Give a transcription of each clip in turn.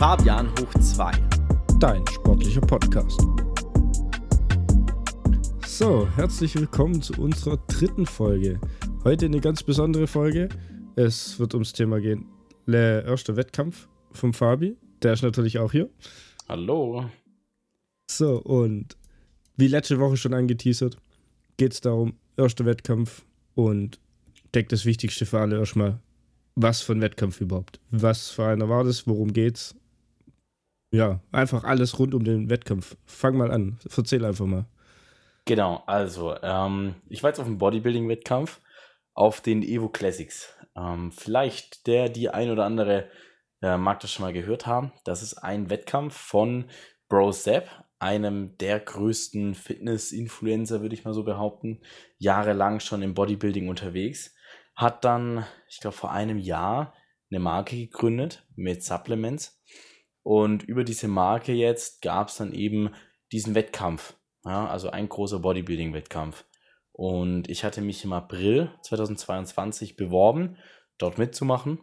Fabian hoch 2. Dein sportlicher Podcast. So, herzlich willkommen zu unserer dritten Folge. Heute eine ganz besondere Folge. Es wird ums Thema gehen. Der erste Wettkampf vom Fabi. Der ist natürlich auch hier. Hallo. So, und wie letzte Woche schon angeteasert, geht es darum, erster Wettkampf und deckt das Wichtigste für alle erstmal. Was für ein Wettkampf überhaupt? Was für einer war das? Worum geht's? Ja, einfach alles rund um den Wettkampf. Fang mal an. Erzähl einfach mal. Genau, also, ähm, ich war jetzt auf dem Bodybuilding-Wettkampf auf den Evo Classics. Ähm, vielleicht der, die ein oder andere äh, mag das schon mal gehört haben. Das ist ein Wettkampf von Bro Sepp, einem der größten Fitness-Influencer, würde ich mal so behaupten. Jahrelang schon im Bodybuilding unterwegs. Hat dann, ich glaube, vor einem Jahr eine Marke gegründet mit Supplements. Und über diese Marke jetzt gab es dann eben diesen Wettkampf. Ja, also ein großer Bodybuilding-Wettkampf. Und ich hatte mich im April 2022 beworben, dort mitzumachen.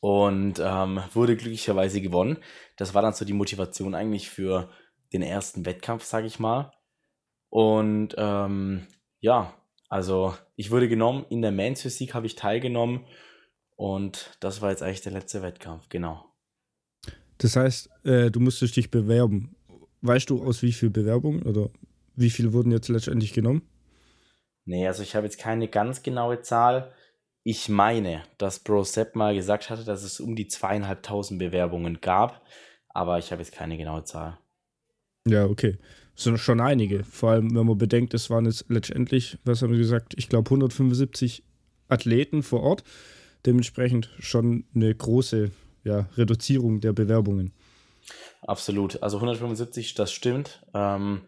Und ähm, wurde glücklicherweise gewonnen. Das war dann so die Motivation eigentlich für den ersten Wettkampf, sage ich mal. Und ähm, ja, also ich wurde genommen, in der Men's Physik habe ich teilgenommen. Und das war jetzt eigentlich der letzte Wettkampf, genau. Das heißt, äh, du musstest dich bewerben. Weißt du aus wie viel Bewerbungen oder wie viele wurden jetzt letztendlich genommen? Nee, also ich habe jetzt keine ganz genaue Zahl. Ich meine, dass Bro Sepp mal gesagt hatte, dass es um die zweieinhalbtausend Bewerbungen gab, aber ich habe jetzt keine genaue Zahl. Ja, okay. Das sind schon einige. Vor allem, wenn man bedenkt, es waren jetzt letztendlich, was haben wir gesagt, ich glaube 175 Athleten vor Ort. Dementsprechend schon eine große ja, Reduzierung der Bewerbungen. Absolut. Also 175, das stimmt. Ähm,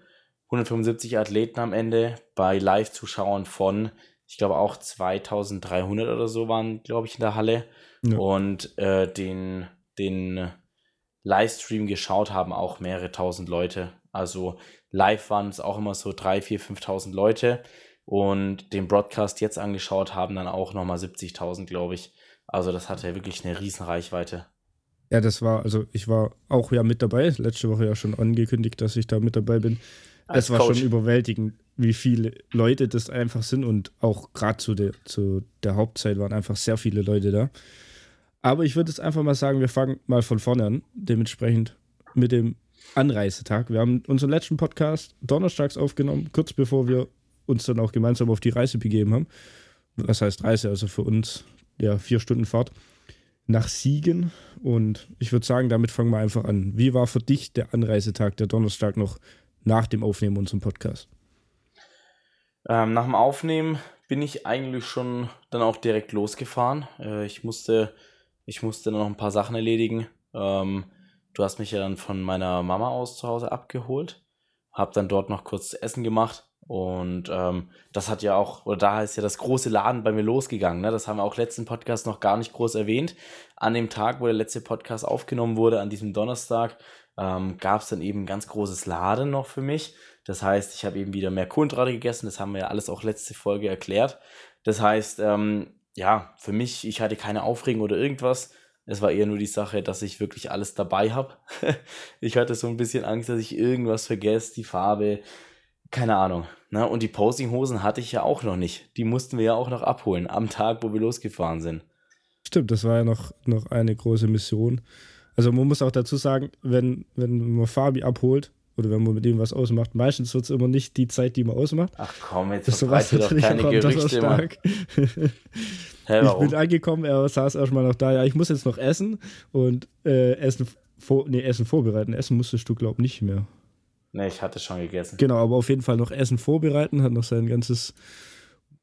175 Athleten am Ende bei Live-Zuschauern von, ich glaube auch 2300 oder so waren, glaube ich, in der Halle. Ja. Und äh, den, den Livestream geschaut haben auch mehrere tausend Leute. Also live waren es auch immer so 3.000, 4.000, 5.000 Leute. Und den Broadcast jetzt angeschaut haben dann auch nochmal 70.000, glaube ich. Also das hatte wirklich eine riesen Reichweite. Ja, das war, also ich war auch ja mit dabei, letzte Woche ja schon angekündigt, dass ich da mit dabei bin. Als es war Coach. schon überwältigend, wie viele Leute das einfach sind und auch gerade zu der, zu der Hauptzeit waren einfach sehr viele Leute da. Aber ich würde jetzt einfach mal sagen, wir fangen mal von vorne an, dementsprechend mit dem Anreisetag. Wir haben unseren letzten Podcast donnerstags aufgenommen, kurz bevor wir uns dann auch gemeinsam auf die Reise begeben haben. Was heißt Reise? Also für uns ja vier Stunden Fahrt nach Siegen. Und ich würde sagen, damit fangen wir einfach an. Wie war für dich der Anreisetag, der Donnerstag noch nach dem Aufnehmen unserem Podcast? Ähm, nach dem Aufnehmen bin ich eigentlich schon dann auch direkt losgefahren. Äh, ich, musste, ich musste noch ein paar Sachen erledigen. Ähm, du hast mich ja dann von meiner Mama aus zu Hause abgeholt. Hab dann dort noch kurz Essen gemacht und ähm, das hat ja auch, oder da ist ja das große Laden bei mir losgegangen. Ne? Das haben wir auch letzten Podcast noch gar nicht groß erwähnt. An dem Tag, wo der letzte Podcast aufgenommen wurde, an diesem Donnerstag, ähm, gab es dann eben ein ganz großes Laden noch für mich. Das heißt, ich habe eben wieder mehr Kohlenhydrate gegessen. Das haben wir ja alles auch letzte Folge erklärt. Das heißt, ähm, ja, für mich, ich hatte keine Aufregung oder irgendwas. Es war eher nur die Sache, dass ich wirklich alles dabei habe. ich hatte so ein bisschen Angst, dass ich irgendwas vergesse, die Farbe, keine Ahnung. Ne? Und die Posinghosen hatte ich ja auch noch nicht. Die mussten wir ja auch noch abholen am Tag, wo wir losgefahren sind. Stimmt, das war ja noch, noch eine große Mission. Also man muss auch dazu sagen, wenn, wenn man Fabi abholt oder wenn man mit ihm was ausmacht, meistens wird es immer nicht die Zeit, die man ausmacht. Ach komm, jetzt das verbreite doch keine Gerüchte, Mann. hey, ich bin angekommen, er saß erstmal noch da, ja, ich muss jetzt noch essen und äh, Essen, vor, nee, Essen vorbereiten. Essen musstest du, glaub nicht mehr. Ne, ich hatte schon gegessen. Genau, aber auf jeden Fall noch Essen vorbereiten, hat noch sein ganzes,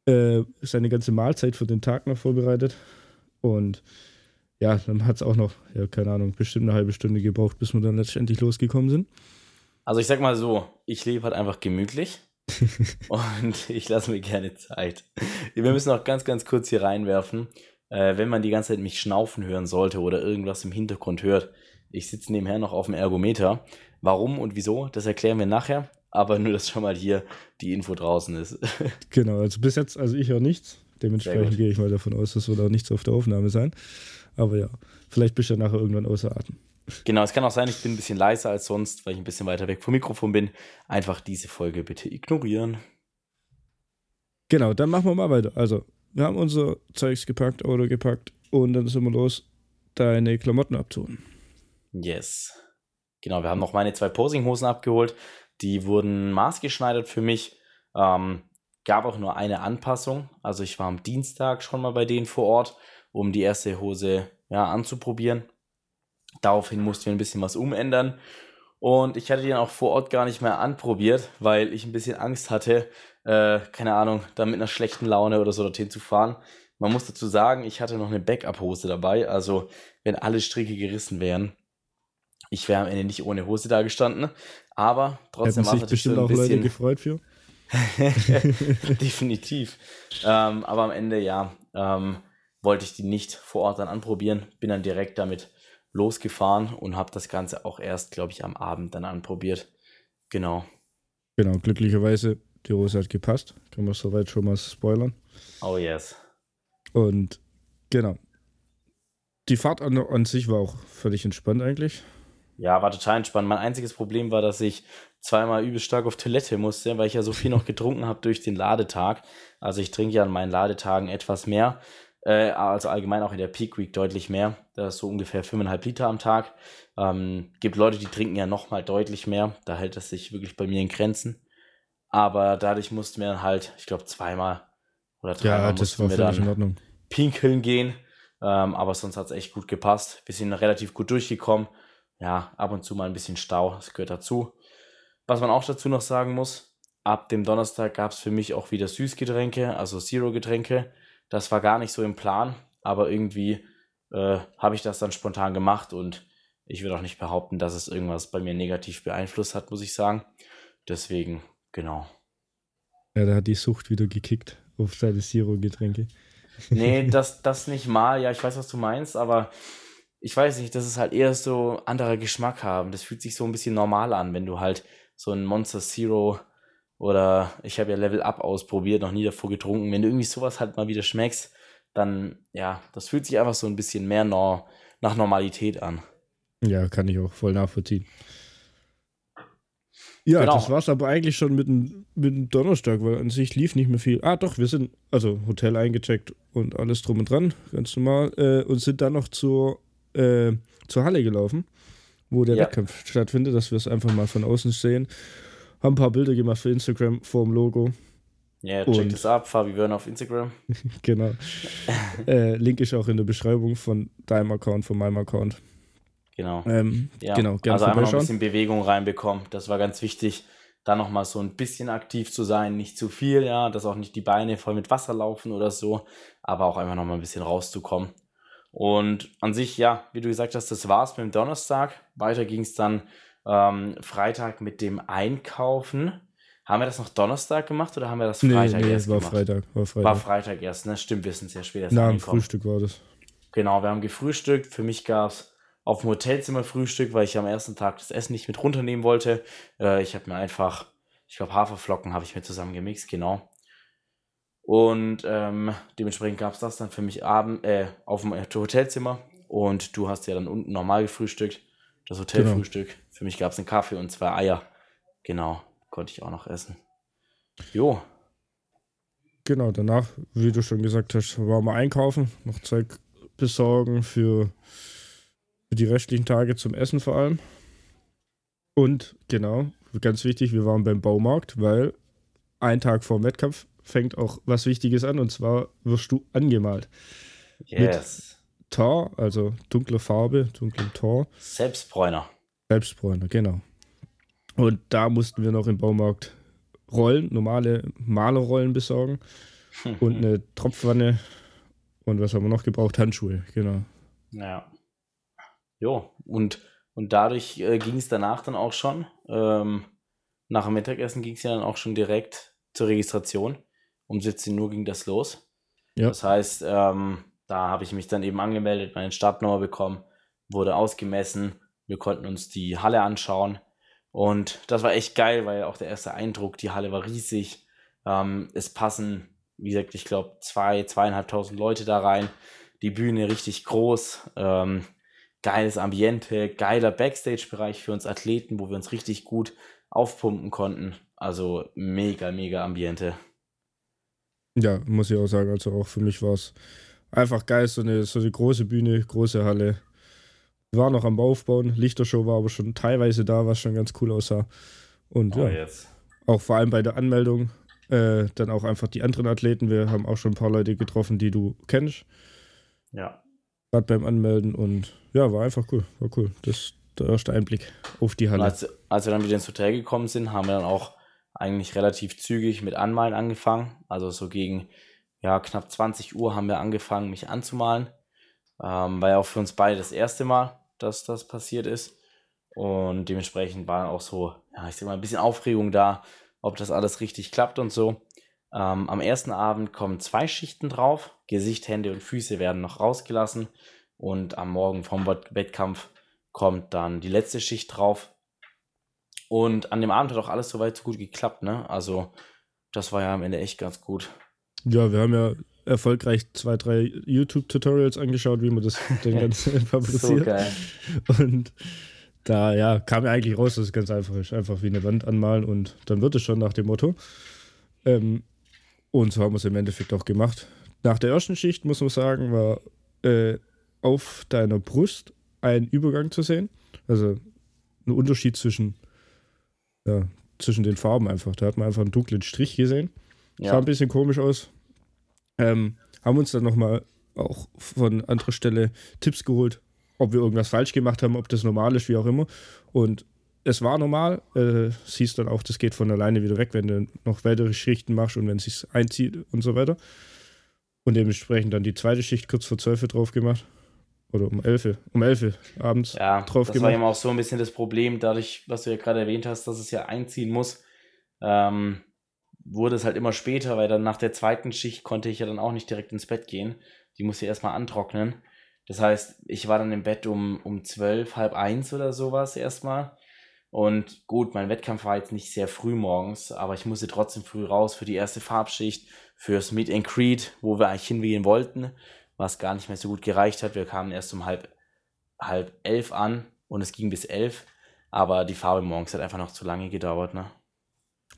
äh, seine ganze Mahlzeit für den Tag noch vorbereitet. Und ja, dann hat es auch noch, ja, keine Ahnung, bestimmt eine halbe Stunde gebraucht, bis wir dann letztendlich losgekommen sind. Also ich sag mal so, ich lebe halt einfach gemütlich und ich lasse mir gerne Zeit. Wir müssen auch ganz, ganz kurz hier reinwerfen, äh, wenn man die ganze Zeit mich schnaufen hören sollte oder irgendwas im Hintergrund hört. Ich sitze nebenher noch auf dem Ergometer Warum und wieso, das erklären wir nachher. Aber nur, dass schon mal hier die Info draußen ist. genau, also bis jetzt, also ich höre nichts. Dementsprechend gehe ich mal davon aus, dass wir da nichts auf der Aufnahme sein. Aber ja, vielleicht bist du ja nachher irgendwann außer Atem. Genau, es kann auch sein, ich bin ein bisschen leiser als sonst, weil ich ein bisschen weiter weg vom Mikrofon bin. Einfach diese Folge bitte ignorieren. Genau, dann machen wir mal weiter. Also, wir haben unser Zeugs gepackt, Auto gepackt und dann sind wir los, deine Klamotten abzuholen. Yes. Genau, wir haben noch meine zwei Posinghosen abgeholt. Die wurden maßgeschneidert für mich. Ähm, gab auch nur eine Anpassung. Also ich war am Dienstag schon mal bei denen vor Ort, um die erste Hose ja, anzuprobieren. Daraufhin mussten wir ein bisschen was umändern. Und ich hatte die dann auch vor Ort gar nicht mehr anprobiert, weil ich ein bisschen Angst hatte, äh, keine Ahnung, da mit einer schlechten Laune oder so dorthin zu fahren. Man muss dazu sagen, ich hatte noch eine Backup-Hose dabei. Also, wenn alle Stricke gerissen wären, ich wäre am Ende nicht ohne Hose da gestanden. Aber trotzdem war es bestimmt so ein auch bisschen... Leute gefreut für. Definitiv. Ähm, aber am Ende, ja, ähm, wollte ich die nicht vor Ort dann anprobieren. Bin dann direkt damit losgefahren und habe das Ganze auch erst, glaube ich, am Abend dann anprobiert. Genau. Genau, glücklicherweise, die Hose hat gepasst. Können wir soweit schon mal spoilern. Oh yes. Und genau. Die Fahrt an, an sich war auch völlig entspannt eigentlich. Ja, war total entspannt. Mein einziges Problem war, dass ich zweimal übelst stark auf Toilette musste, weil ich ja so viel noch getrunken habe durch den Ladetag. Also ich trinke ja an meinen Ladetagen etwas mehr. Äh, also allgemein auch in der Peak Week deutlich mehr. Das ist so ungefähr 5,5 Liter am Tag. Ähm, gibt Leute, die trinken ja nochmal deutlich mehr. Da hält es sich wirklich bei mir in Grenzen. Aber dadurch mussten wir dann halt, ich glaube, zweimal oder dreimal ja, das war wir dann in Ordnung. pinkeln gehen. Ähm, aber sonst hat es echt gut gepasst. Wir sind relativ gut durchgekommen. Ja, ab und zu mal ein bisschen Stau, das gehört dazu. Was man auch dazu noch sagen muss, ab dem Donnerstag gab es für mich auch wieder Süßgetränke, also Zero-Getränke. Das war gar nicht so im Plan, aber irgendwie äh, habe ich das dann spontan gemacht und ich würde auch nicht behaupten, dass es irgendwas bei mir negativ beeinflusst hat, muss ich sagen. Deswegen, genau. Ja, da hat die Sucht wieder gekickt auf seine Zero-Getränke. Nee, das, das nicht mal. Ja, ich weiß, was du meinst, aber ich weiß nicht, das ist halt eher so anderer Geschmack haben. Das fühlt sich so ein bisschen normal an, wenn du halt so ein Monster Zero oder ich habe ja Level Up ausprobiert, noch nie davor getrunken. Wenn du irgendwie sowas halt mal wieder schmeckst, dann ja, das fühlt sich einfach so ein bisschen mehr no nach Normalität an. Ja, kann ich auch voll nachvollziehen. Ja, genau. das war's aber eigentlich schon mit dem, mit dem Donnerstag, weil an sich lief nicht mehr viel. Ah, doch, wir sind, also Hotel eingecheckt und alles drum und dran, ganz normal, äh, und sind dann noch zur, äh, zur Halle gelaufen wo der ja. Wettkampf stattfindet, dass wir es einfach mal von außen sehen. Haben ein paar Bilder gemacht für Instagram vor dem Logo. Ja, check das ab, Fabi Wörner auf Instagram. genau. äh, Link ist auch in der Beschreibung von deinem Account, von meinem Account. Genau. Ähm, ja. genau also einmal noch ein bisschen Bewegung reinbekommen. Das war ganz wichtig, da nochmal so ein bisschen aktiv zu sein. Nicht zu viel, ja, dass auch nicht die Beine voll mit Wasser laufen oder so, aber auch einfach nochmal ein bisschen rauszukommen. Und an sich, ja, wie du gesagt hast, das war's mit dem Donnerstag. Weiter ging es dann ähm, Freitag mit dem Einkaufen. Haben wir das noch Donnerstag gemacht oder haben wir das Freitag nee, nee, erst war gemacht? Freitag, war Freitag. War Freitag erst, ne? Stimmt, wir sind sehr spät erst Na, am Frühstück war das. Genau, wir haben gefrühstückt. Für mich gab es auf dem Hotelzimmer Frühstück, weil ich am ersten Tag das Essen nicht mit runternehmen wollte. Äh, ich habe mir einfach, ich glaube, Haferflocken habe ich mir zusammen gemixt, genau. Und ähm, dementsprechend gab es das dann für mich abend, äh, auf dem Hotelzimmer. Und du hast ja dann unten normal gefrühstückt. Das Hotelfrühstück. Genau. Für mich gab es einen Kaffee und zwei Eier. Genau, konnte ich auch noch essen. Jo. Genau, danach, wie du schon gesagt hast, waren wir einkaufen, noch Zeug besorgen für, für die restlichen Tage zum Essen vor allem. Und genau, ganz wichtig, wir waren beim Baumarkt, weil ein Tag vor dem Wettkampf fängt auch was Wichtiges an und zwar wirst du angemalt. Yes. Mit Tar, also dunkle Farbe, dunklem Tar. Selbstbräuner. Selbstbräuner, genau. Und da mussten wir noch im Baumarkt Rollen, normale Malerrollen besorgen und eine Tropfwanne und was haben wir noch gebraucht? Handschuhe, genau. Ja. Jo, und, und dadurch äh, ging es danach dann auch schon. Ähm, nach dem Mittagessen ging es ja dann auch schon direkt zur Registration um 17 Uhr ging das los. Ja. Das heißt, ähm, da habe ich mich dann eben angemeldet, meine Startnummer bekommen, wurde ausgemessen, wir konnten uns die Halle anschauen und das war echt geil, weil auch der erste Eindruck, die Halle war riesig. Ähm, es passen, wie gesagt, ich glaube, zwei, zweieinhalbtausend Leute da rein. Die Bühne richtig groß. Ähm, geiles Ambiente, geiler Backstage-Bereich für uns Athleten, wo wir uns richtig gut aufpumpen konnten. Also mega, mega Ambiente. Ja, muss ich auch sagen. Also auch für mich war es einfach geil, so eine, so eine große Bühne, große Halle. Wir waren noch am Aufbauen. Lichtershow war aber schon teilweise da, was schon ganz cool aussah. Und oh, ja, jetzt. auch vor allem bei der Anmeldung, äh, dann auch einfach die anderen Athleten. Wir haben auch schon ein paar Leute getroffen, die du kennst. Ja. Gerade beim Anmelden und ja, war einfach cool. War cool. Das ist der erste Einblick auf die Halle. Als, als wir dann wieder ins Hotel gekommen sind, haben wir dann auch eigentlich relativ zügig mit Anmalen angefangen. Also so gegen ja, knapp 20 Uhr haben wir angefangen, mich anzumalen. Ähm, war ja auch für uns beide das erste Mal, dass das passiert ist. Und dementsprechend war auch so, ja, ich sag mal, ein bisschen Aufregung da, ob das alles richtig klappt und so. Ähm, am ersten Abend kommen zwei Schichten drauf. Gesicht, Hände und Füße werden noch rausgelassen. Und am Morgen vom Wettkampf kommt dann die letzte Schicht drauf. Und an dem Abend hat auch alles soweit so gut geklappt, ne? Also, das war ja am Ende echt ganz gut. Ja, wir haben ja erfolgreich zwei, drei YouTube-Tutorials angeschaut, wie man das den ganzen fabriziert. so geil. Und da ja, kam ja eigentlich raus, dass es ganz einfach ist. Einfach wie eine Wand anmalen und dann wird es schon nach dem Motto. Ähm, und so haben wir es im Endeffekt auch gemacht. Nach der ersten Schicht, muss man sagen, war äh, auf deiner Brust ein Übergang zu sehen. Also ein Unterschied zwischen, ja, zwischen den Farben einfach. Da hat man einfach einen dunklen Strich gesehen. Ja. Sah ein bisschen komisch aus. Ähm, haben uns dann nochmal auch von anderer Stelle Tipps geholt, ob wir irgendwas falsch gemacht haben, ob das normal ist, wie auch immer. Und es war normal. Äh, siehst dann auch, das geht von alleine wieder weg, wenn du noch weitere Schichten machst und wenn es sich einzieht und so weiter. Und dementsprechend dann die zweite Schicht kurz vor 12 drauf gemacht. Oder um 11, um 11 abends ja, drauf das gemacht. War eben auch so ein bisschen das Problem, dadurch, was du ja gerade erwähnt hast, dass es ja einziehen muss, ähm, wurde es halt immer später, weil dann nach der zweiten Schicht konnte ich ja dann auch nicht direkt ins Bett gehen. Die musste erstmal antrocknen. Das heißt, ich war dann im Bett um, um 12, halb eins oder sowas erstmal. Und gut, mein Wettkampf war jetzt nicht sehr früh morgens, aber ich musste trotzdem früh raus für die erste Farbschicht, fürs Meet and Creed, wo wir eigentlich hingehen wollten was gar nicht mehr so gut gereicht hat. Wir kamen erst um halb, halb elf an und es ging bis elf. Aber die Farbe morgens hat einfach noch zu lange gedauert, ne?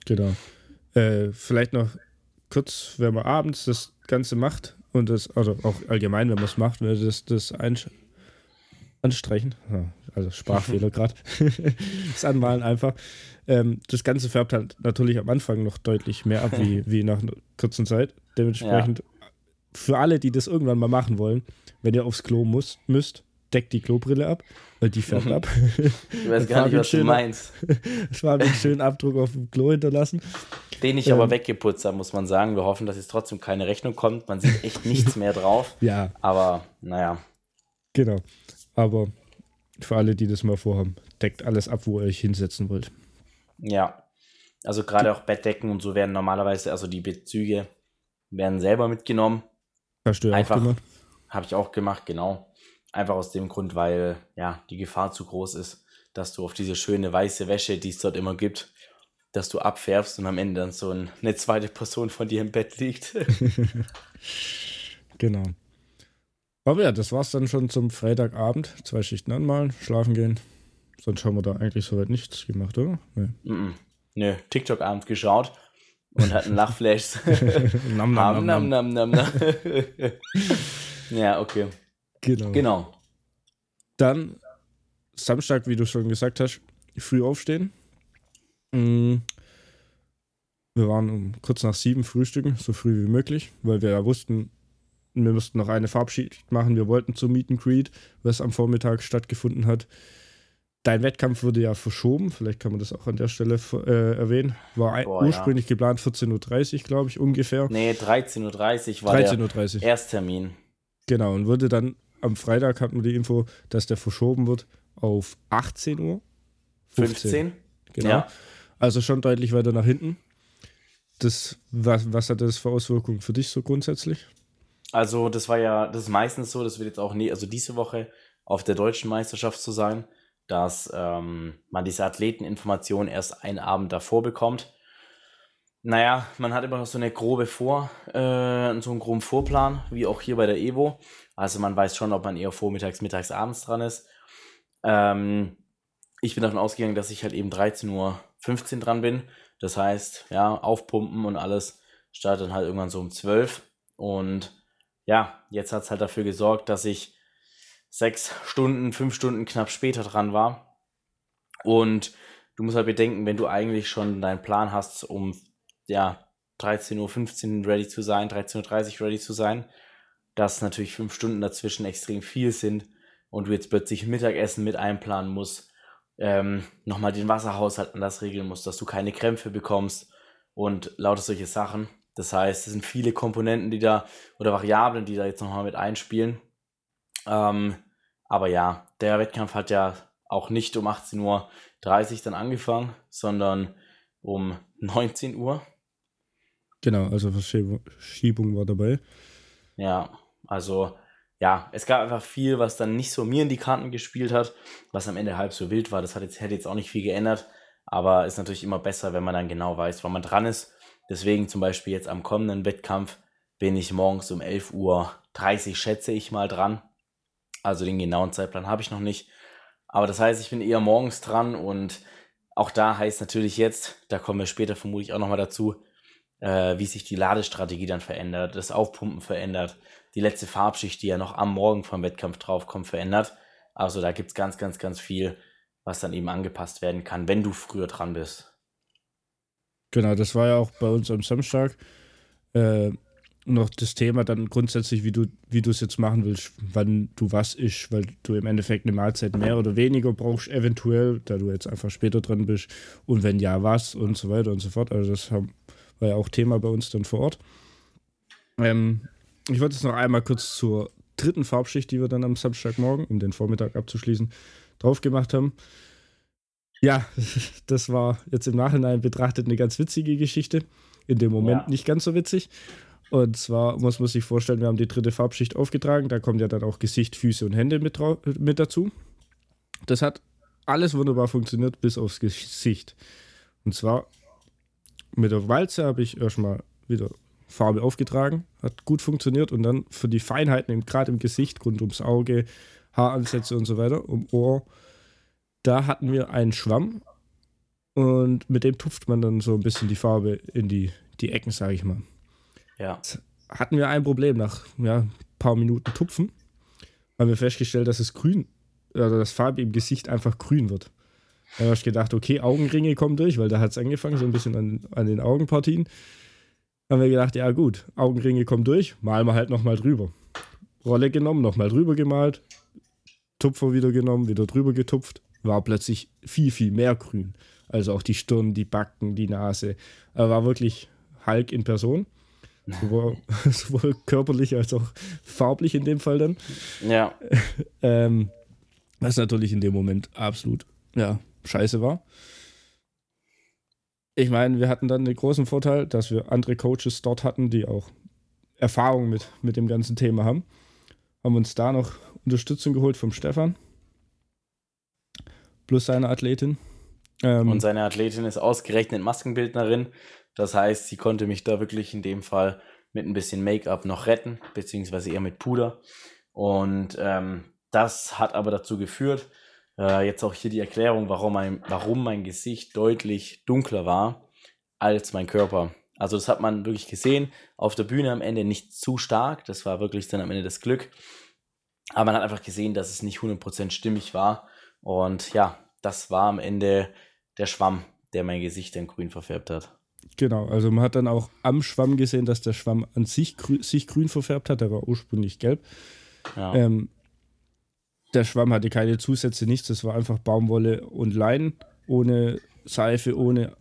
Genau. Äh, vielleicht noch kurz, wenn man abends das Ganze macht und das, also auch allgemein, wenn man es macht, wenn das, das anstreichen, also Sprachfehler gerade, das Anmalen einfach. Ähm, das Ganze färbt halt natürlich am Anfang noch deutlich mehr ab, wie, wie nach einer kurzen Zeit. Dementsprechend ja für alle, die das irgendwann mal machen wollen, wenn ihr aufs Klo muss, müsst, deckt die Klobrille ab, weil die färbt ab. Ich weiß gar nicht, was schöner, du meinst. Es war einen schönen Abdruck auf dem Klo hinterlassen. Den ich ähm, aber weggeputzt habe, muss man sagen. Wir hoffen, dass jetzt trotzdem keine Rechnung kommt. Man sieht echt nichts mehr drauf. Ja. Aber naja. Genau. Aber für alle, die das mal vorhaben, deckt alles ab, wo ihr euch hinsetzen wollt. Ja. Also gerade auch Bettdecken und so werden normalerweise, also die Bezüge werden selber mitgenommen. Hast du Einfach? Habe ich auch gemacht, genau. Einfach aus dem Grund, weil ja die Gefahr zu groß ist, dass du auf diese schöne weiße Wäsche, die es dort immer gibt, dass du abfärbst und am Ende dann so eine zweite Person von dir im Bett liegt. genau. Aber ja, das war's dann schon zum Freitagabend. Zwei Schichten anmalen, schlafen gehen. Sonst haben wir da eigentlich soweit nichts gemacht, oder? Nee. Mm -mm. Nö, TikTok-Abend geschaut und hatten Lachflashs. nam, nam, nam, nam, nam, nam. ja, okay. Genau. Genau. Dann Samstag, wie du schon gesagt hast, früh aufstehen. Mm. Wir waren um kurz nach sieben frühstücken, so früh wie möglich, weil wir ja wussten, wir müssten noch eine Farbschicht machen. Wir wollten zum Meet and Greet, was am Vormittag stattgefunden hat. Dein Wettkampf wurde ja verschoben, vielleicht kann man das auch an der Stelle äh, erwähnen. War Boah, ursprünglich ja. geplant 14.30 Uhr, glaube ich, ungefähr. Nee, 13.30 Uhr war 13 der Ersttermin. Genau, und wurde dann am Freitag hatten wir die Info, dass der verschoben wird auf 18 Uhr. 15. 15 genau. Ja. Also schon deutlich weiter nach hinten. Das, was, was hat das für Auswirkungen für dich so grundsätzlich? Also, das war ja, das ist meistens so, das wird jetzt auch nie, also diese Woche auf der deutschen Meisterschaft zu sein dass ähm, man diese Athleteninformation erst einen Abend davor bekommt. Naja, man hat immer noch so eine grobe Vor, äh, so einen groben Vorplan, wie auch hier bei der Evo. Also man weiß schon, ob man eher vormittags, mittags, abends dran ist. Ähm, ich bin davon ausgegangen, dass ich halt eben 13.15 Uhr dran bin. Das heißt, ja, aufpumpen und alles startet dann halt irgendwann so um 12 und ja, jetzt hat es halt dafür gesorgt, dass ich sechs Stunden, fünf Stunden knapp später dran war. Und du musst halt bedenken, wenn du eigentlich schon deinen Plan hast, um ja, 13.15 Uhr ready zu sein, 13.30 Uhr ready zu sein, dass natürlich fünf Stunden dazwischen extrem viel sind und du jetzt plötzlich Mittagessen mit einplanen musst, ähm, nochmal den Wasserhaushalt anders regeln musst, dass du keine Krämpfe bekommst und lauter solche Sachen. Das heißt, es sind viele Komponenten, die da oder Variablen, die da jetzt nochmal mit einspielen. Ähm, aber ja, der Wettkampf hat ja auch nicht um 18.30 Uhr dann angefangen, sondern um 19 Uhr. Genau, also Verschiebung war dabei. Ja, also ja, es gab einfach viel, was dann nicht so mir in die Karten gespielt hat, was am Ende halb so wild war. Das hat jetzt, hätte jetzt auch nicht viel geändert, aber ist natürlich immer besser, wenn man dann genau weiß, wann man dran ist. Deswegen zum Beispiel jetzt am kommenden Wettkampf bin ich morgens um 11.30 Uhr, schätze ich mal, dran. Also den genauen Zeitplan habe ich noch nicht. Aber das heißt, ich bin eher morgens dran und auch da heißt natürlich jetzt, da kommen wir später vermutlich auch nochmal dazu, äh, wie sich die Ladestrategie dann verändert, das Aufpumpen verändert, die letzte Farbschicht, die ja noch am Morgen vom Wettkampf draufkommt, verändert. Also da gibt es ganz, ganz, ganz viel, was dann eben angepasst werden kann, wenn du früher dran bist. Genau, das war ja auch bei uns am Samstag äh, noch das Thema dann grundsätzlich, wie du wie du es jetzt machen willst, wann du was isst, weil du im Endeffekt eine Mahlzeit mehr oder weniger brauchst, eventuell, da du jetzt einfach später dran bist und wenn ja, was und so weiter und so fort. Also das haben, war ja auch Thema bei uns dann vor Ort. Ähm, ich wollte jetzt noch einmal kurz zur dritten Farbschicht, die wir dann am Samstagmorgen, um den Vormittag abzuschließen, drauf gemacht haben. Ja, das war jetzt im Nachhinein betrachtet eine ganz witzige Geschichte. In dem Moment ja. nicht ganz so witzig. Und zwar muss man sich vorstellen, wir haben die dritte Farbschicht aufgetragen. Da kommt ja dann auch Gesicht, Füße und Hände mit, mit dazu. Das hat alles wunderbar funktioniert, bis aufs Gesicht. Und zwar mit der Walze habe ich erstmal wieder Farbe aufgetragen, hat gut funktioniert und dann für die Feinheiten, gerade im Gesicht, rund ums Auge, Haaransätze und so weiter, um Ohr, da hatten wir einen Schwamm und mit dem tupft man dann so ein bisschen die Farbe in die, die Ecken, sage ich mal. Ja. Hatten wir ein Problem nach ja, ein paar Minuten Tupfen, haben wir festgestellt, dass es grün, oder das Farbe im Gesicht einfach grün wird. Da habe ich gedacht, okay, Augenringe kommen durch, weil da hat es angefangen, so ein bisschen an, an den Augenpartien haben wir gedacht, ja gut, Augenringe kommen durch, malen wir halt nochmal drüber. Rolle genommen, nochmal drüber gemalt, Tupfer wieder genommen, wieder drüber getupft, war plötzlich viel, viel mehr grün. Also auch die Stirn, die Backen, die Nase. Er war wirklich Hulk in Person. Sowohl, sowohl, körperlich als auch farblich in dem Fall dann. Ja. ähm, was natürlich in dem Moment absolut ja, scheiße war ich meine, wir hatten dann den großen Vorteil, dass wir andere Coaches dort hatten, die auch Erfahrung mit, mit dem ganzen Thema haben. Haben uns da noch Unterstützung geholt vom Stefan. Plus seine Athletin. Ähm, Und seine Athletin ist ausgerechnet Maskenbildnerin. Das heißt, sie konnte mich da wirklich in dem Fall mit ein bisschen Make-up noch retten, beziehungsweise eher mit Puder. Und ähm, das hat aber dazu geführt, äh, jetzt auch hier die Erklärung, warum mein, warum mein Gesicht deutlich dunkler war als mein Körper. Also das hat man wirklich gesehen. Auf der Bühne am Ende nicht zu stark. Das war wirklich dann am Ende das Glück. Aber man hat einfach gesehen, dass es nicht 100% stimmig war. Und ja, das war am Ende der Schwamm, der mein Gesicht dann grün verfärbt hat. Genau, also man hat dann auch am Schwamm gesehen, dass der Schwamm an sich, grü sich grün verfärbt hat. Der war ursprünglich gelb. Ja. Ähm, der Schwamm hatte keine Zusätze, nichts. Das war einfach Baumwolle und Leinen, ohne Seife, ohne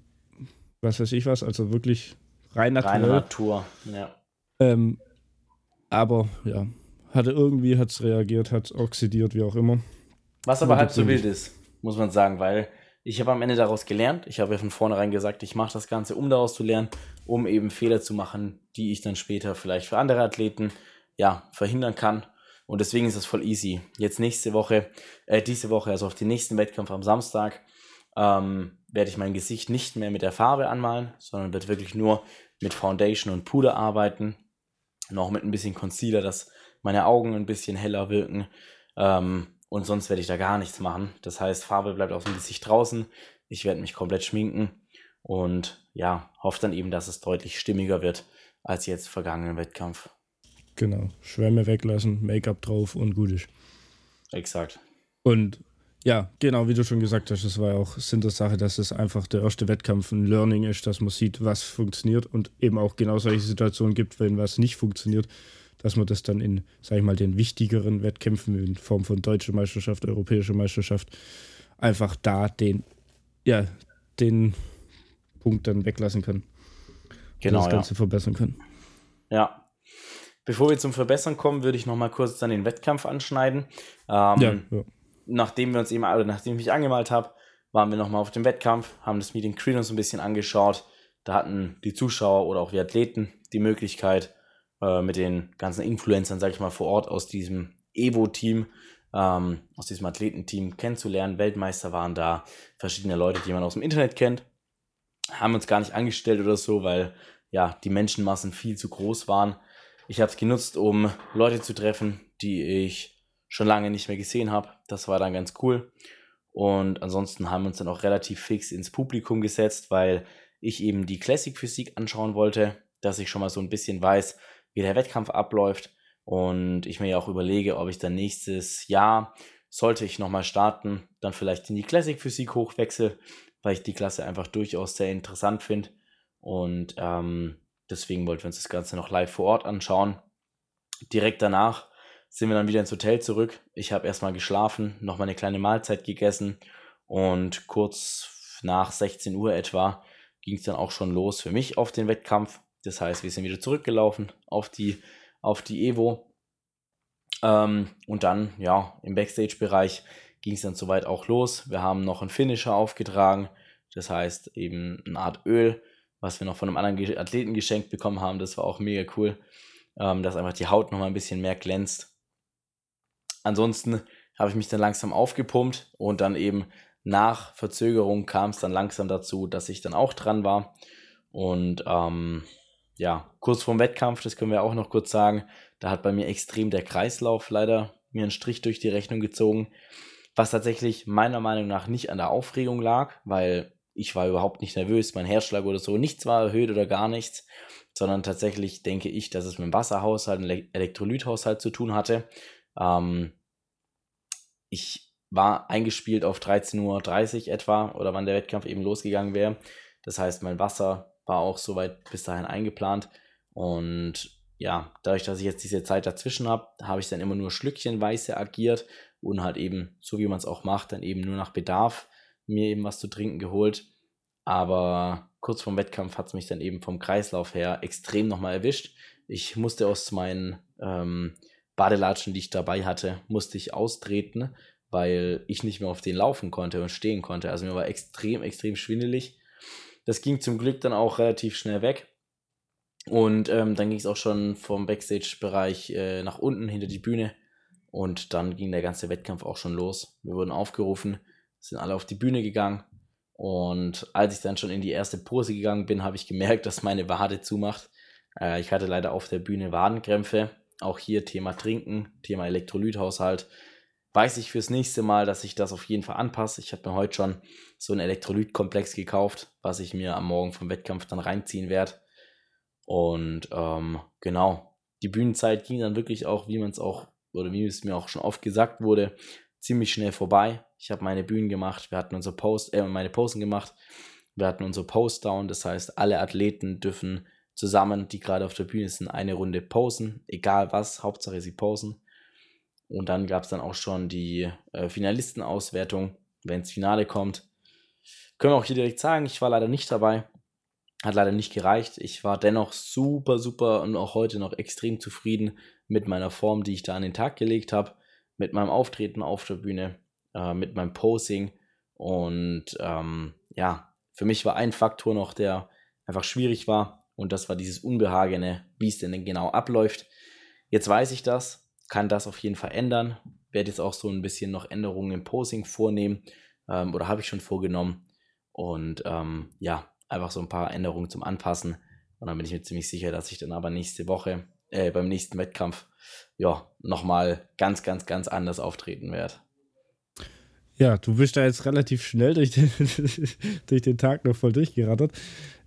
was weiß ich was. Also wirklich rein naturell. Reine Natur, ja. Ähm, aber ja, hatte irgendwie, hat es reagiert, hat oxidiert, wie auch immer. Was aber halb so wild ist, muss man sagen, weil ich habe am Ende daraus gelernt. Ich habe ja von vornherein gesagt, ich mache das Ganze, um daraus zu lernen, um eben Fehler zu machen, die ich dann später vielleicht für andere Athleten ja verhindern kann und deswegen ist es voll easy. Jetzt nächste Woche, äh, diese Woche, also auf den nächsten Wettkampf am Samstag, ähm, werde ich mein Gesicht nicht mehr mit der Farbe anmalen, sondern wird wirklich nur mit Foundation und Puder arbeiten. Noch mit ein bisschen Concealer, dass meine Augen ein bisschen heller wirken. Ähm, und sonst werde ich da gar nichts machen. Das heißt, Farbe bleibt aus dem Gesicht draußen. Ich werde mich komplett schminken und ja, hoffe dann eben, dass es deutlich stimmiger wird als jetzt vergangenen Wettkampf. Genau, Schwämme weglassen, Make-up drauf und gut ist. Exakt. Und ja, genau, wie du schon gesagt hast, das war ja auch Sinn der Sache, dass es einfach der erste Wettkampf ein Learning ist, dass man sieht, was funktioniert und eben auch genau solche Situationen gibt, wenn was nicht funktioniert, dass man das dann in, sag ich mal, den wichtigeren Wettkämpfen in Form von deutscher Meisterschaft, europäischer Meisterschaft einfach da den, ja, den Punkt dann weglassen kann. Genau. das Ganze ja. verbessern kann. Ja. Bevor wir zum Verbessern kommen, würde ich nochmal kurz dann den Wettkampf anschneiden. Ähm, ja, ja nachdem wir uns eben, oder nachdem ich mich angemalt habe, waren wir nochmal auf dem Wettkampf, haben das Meeting Creed uns ein bisschen angeschaut. Da hatten die Zuschauer oder auch die Athleten die Möglichkeit, äh, mit den ganzen Influencern, sag ich mal, vor Ort aus diesem Evo-Team, ähm, aus diesem Athletenteam kennenzulernen. Weltmeister waren da, verschiedene Leute, die man aus dem Internet kennt. Haben uns gar nicht angestellt oder so, weil ja, die Menschenmassen viel zu groß waren. Ich habe es genutzt, um Leute zu treffen, die ich schon lange nicht mehr gesehen habe. Das war dann ganz cool. Und ansonsten haben wir uns dann auch relativ fix ins Publikum gesetzt, weil ich eben die Classic Physik anschauen wollte, dass ich schon mal so ein bisschen weiß, wie der Wettkampf abläuft. Und ich mir ja auch überlege, ob ich dann nächstes Jahr, sollte ich nochmal starten, dann vielleicht in die Classic Physik hochwechsel, weil ich die Klasse einfach durchaus sehr interessant finde. Und ähm, deswegen wollten wir uns das Ganze noch live vor Ort anschauen. Direkt danach sind wir dann wieder ins Hotel zurück. Ich habe erstmal geschlafen, nochmal eine kleine Mahlzeit gegessen und kurz nach 16 Uhr etwa ging es dann auch schon los für mich auf den Wettkampf. Das heißt, wir sind wieder zurückgelaufen auf die, auf die Evo. Ähm, und dann, ja, im Backstage-Bereich ging es dann soweit auch los. Wir haben noch einen Finisher aufgetragen. Das heißt, eben eine Art Öl, was wir noch von einem anderen Athleten geschenkt bekommen haben. Das war auch mega cool, ähm, dass einfach die Haut nochmal ein bisschen mehr glänzt. Ansonsten habe ich mich dann langsam aufgepumpt und dann eben nach Verzögerung kam es dann langsam dazu, dass ich dann auch dran war. Und ähm, ja, kurz vorm Wettkampf, das können wir auch noch kurz sagen, da hat bei mir extrem der Kreislauf leider mir einen Strich durch die Rechnung gezogen, was tatsächlich meiner Meinung nach nicht an der Aufregung lag, weil ich war überhaupt nicht nervös, mein Herzschlag oder so, nichts war erhöht oder gar nichts, sondern tatsächlich denke ich, dass es mit dem Wasserhaushalt, dem Elektrolythaushalt zu tun hatte. Ähm, ich war eingespielt auf 13.30 Uhr etwa oder wann der Wettkampf eben losgegangen wäre. Das heißt, mein Wasser war auch soweit bis dahin eingeplant. Und ja, dadurch, dass ich jetzt diese Zeit dazwischen habe, habe ich dann immer nur schlückchenweise agiert und halt eben, so wie man es auch macht, dann eben nur nach Bedarf mir eben was zu trinken geholt. Aber kurz vorm Wettkampf hat es mich dann eben vom Kreislauf her extrem nochmal erwischt. Ich musste aus meinen ähm, Badelatschen, die ich dabei hatte, musste ich austreten, weil ich nicht mehr auf den laufen konnte und stehen konnte. Also mir war extrem, extrem schwindelig. Das ging zum Glück dann auch relativ schnell weg. Und ähm, dann ging es auch schon vom Backstage-Bereich äh, nach unten hinter die Bühne. Und dann ging der ganze Wettkampf auch schon los. Wir wurden aufgerufen, sind alle auf die Bühne gegangen. Und als ich dann schon in die erste Pose gegangen bin, habe ich gemerkt, dass meine Wade zumacht. Äh, ich hatte leider auf der Bühne Wadenkrämpfe auch hier Thema Trinken, Thema Elektrolythaushalt. Weiß ich fürs nächste Mal, dass ich das auf jeden Fall anpasse. Ich habe mir heute schon so einen Elektrolytkomplex gekauft, was ich mir am Morgen vom Wettkampf dann reinziehen werde. Und ähm, genau, die Bühnenzeit ging dann wirklich auch, wie man es auch, oder wie es mir auch schon oft gesagt wurde, ziemlich schnell vorbei. Ich habe meine Bühnen gemacht, wir hatten unsere Post, äh, meine Posten gemacht, wir hatten unsere Post-Down, das heißt, alle Athleten dürfen zusammen, die gerade auf der Bühne sind, eine Runde posen, egal was, Hauptsache sie posen. Und dann gab es dann auch schon die äh, Finalistenauswertung, wenn es Finale kommt. Können wir auch hier direkt sagen, ich war leider nicht dabei. Hat leider nicht gereicht. Ich war dennoch super, super und auch heute noch extrem zufrieden mit meiner Form, die ich da an den Tag gelegt habe. Mit meinem Auftreten auf der Bühne, äh, mit meinem Posing. Und ähm, ja, für mich war ein Faktor noch, der einfach schwierig war. Und das war dieses Unbehagene, wie es denn genau abläuft. Jetzt weiß ich das, kann das auf jeden Fall ändern. Werde jetzt auch so ein bisschen noch Änderungen im Posing vornehmen ähm, oder habe ich schon vorgenommen. Und ähm, ja, einfach so ein paar Änderungen zum Anpassen. Und dann bin ich mir ziemlich sicher, dass ich dann aber nächste Woche, äh, beim nächsten Wettkampf, ja, nochmal ganz, ganz, ganz anders auftreten werde. Ja, du bist da jetzt relativ schnell durch den, durch den Tag noch voll durchgerattert.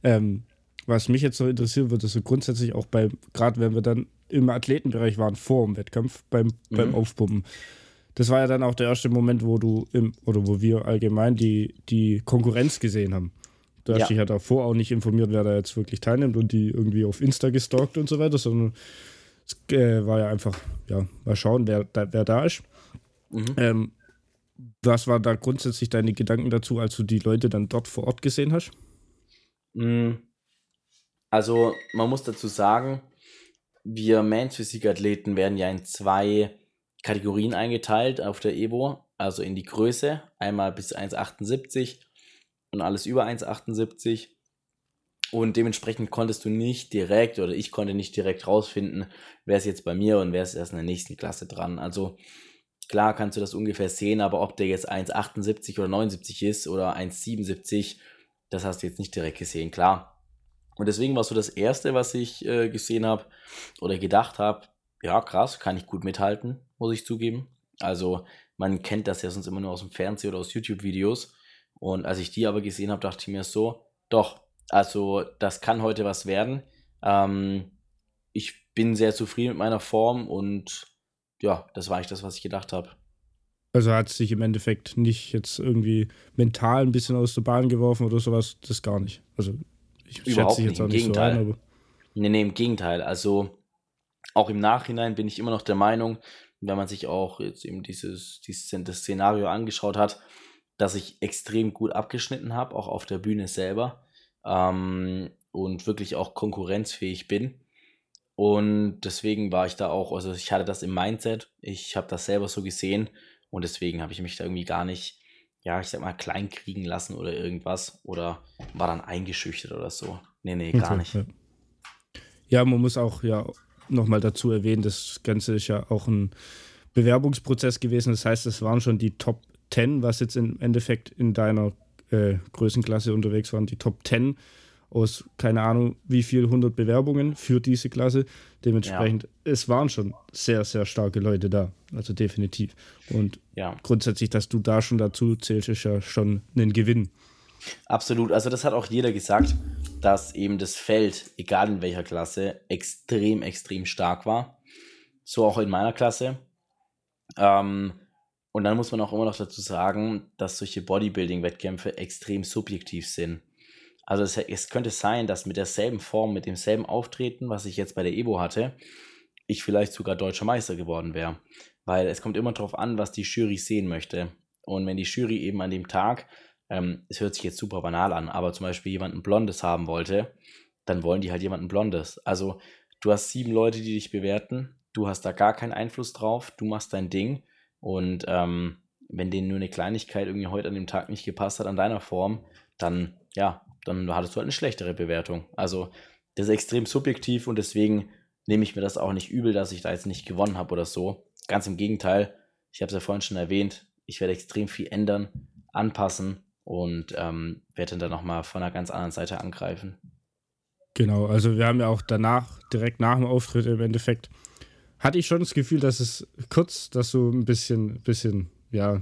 Ähm, was mich jetzt noch interessieren würde, so grundsätzlich auch bei, gerade wenn wir dann im Athletenbereich waren, vor dem Wettkampf, beim, mhm. beim Aufpumpen. Das war ja dann auch der erste Moment, wo du im, oder wo wir allgemein die, die Konkurrenz gesehen haben. Du hast ja. dich ja davor auch nicht informiert, wer da jetzt wirklich teilnimmt und die irgendwie auf Insta gestalkt und so weiter, sondern es äh, war ja einfach, ja, mal schauen, wer da, wer da ist. Mhm. Ähm, was war da grundsätzlich deine Gedanken dazu, als du die Leute dann dort vor Ort gesehen hast? Mhm. Also, man muss dazu sagen, wir Men's Physik-Athleten werden ja in zwei Kategorien eingeteilt auf der Evo, also in die Größe, einmal bis 1,78 und alles über 1,78. Und dementsprechend konntest du nicht direkt oder ich konnte nicht direkt rausfinden, wer ist jetzt bei mir und wer ist erst in der nächsten Klasse dran. Also klar kannst du das ungefähr sehen, aber ob der jetzt 1,78 oder 79 ist oder 1,77, das hast du jetzt nicht direkt gesehen, klar. Und deswegen war so das Erste, was ich äh, gesehen habe oder gedacht habe, ja krass, kann ich gut mithalten, muss ich zugeben. Also man kennt das ja sonst immer nur aus dem Fernsehen oder aus YouTube-Videos. Und als ich die aber gesehen habe, dachte ich mir so, doch, also das kann heute was werden. Ähm, ich bin sehr zufrieden mit meiner Form und ja, das war eigentlich das, was ich gedacht habe. Also hat sich im Endeffekt nicht jetzt irgendwie mental ein bisschen aus der Bahn geworfen oder sowas, das gar nicht. Also ich Überhaupt schätze jetzt auch nicht Gegenteil. so ein. Nee, nee, im Gegenteil. Also auch im Nachhinein bin ich immer noch der Meinung, wenn man sich auch jetzt eben dieses, dieses das Szenario angeschaut hat, dass ich extrem gut abgeschnitten habe, auch auf der Bühne selber ähm, und wirklich auch konkurrenzfähig bin. Und deswegen war ich da auch, also ich hatte das im Mindset, ich habe das selber so gesehen und deswegen habe ich mich da irgendwie gar nicht, ja, ich sag mal, klein kriegen lassen oder irgendwas oder war dann eingeschüchtert oder so. Nee, nee, gar nicht. Ja. ja, man muss auch ja nochmal dazu erwähnen, das Ganze ist ja auch ein Bewerbungsprozess gewesen. Das heißt, es waren schon die Top 10, was jetzt im Endeffekt in deiner äh, Größenklasse unterwegs waren, die Top 10 aus keine Ahnung wie viel 100 Bewerbungen für diese Klasse. Dementsprechend, ja. es waren schon sehr, sehr starke Leute da. Also definitiv. Und ja. grundsätzlich, dass du da schon dazu zählst, ist ja schon ein Gewinn. Absolut. Also das hat auch jeder gesagt, dass eben das Feld, egal in welcher Klasse, extrem, extrem stark war. So auch in meiner Klasse. Ähm, und dann muss man auch immer noch dazu sagen, dass solche Bodybuilding-Wettkämpfe extrem subjektiv sind. Also es, es, könnte sein, dass mit derselben Form, mit demselben Auftreten, was ich jetzt bei der Evo hatte, ich vielleicht sogar deutscher Meister geworden wäre. Weil es kommt immer darauf an, was die Jury sehen möchte. Und wenn die Jury eben an dem Tag ähm, es hört sich jetzt super banal an, aber zum Beispiel jemanden Blondes haben wollte, dann wollen die halt jemanden Blondes. Also du hast sieben Leute, die dich bewerten, du hast da gar keinen Einfluss drauf, du machst dein Ding und ähm, wenn denen nur eine Kleinigkeit irgendwie heute an dem Tag nicht gepasst hat an deiner Form, dann ja, dann hattest du halt eine schlechtere Bewertung. Also das ist extrem subjektiv und deswegen nehme ich mir das auch nicht übel, dass ich da jetzt nicht gewonnen habe oder so. Ganz im Gegenteil, ich habe es ja vorhin schon erwähnt, ich werde extrem viel ändern, anpassen und ähm, werde dann nochmal von einer ganz anderen Seite angreifen. Genau, also wir haben ja auch danach, direkt nach dem Auftritt im Endeffekt, hatte ich schon das Gefühl, dass es kurz, dass du ein bisschen, bisschen, ja.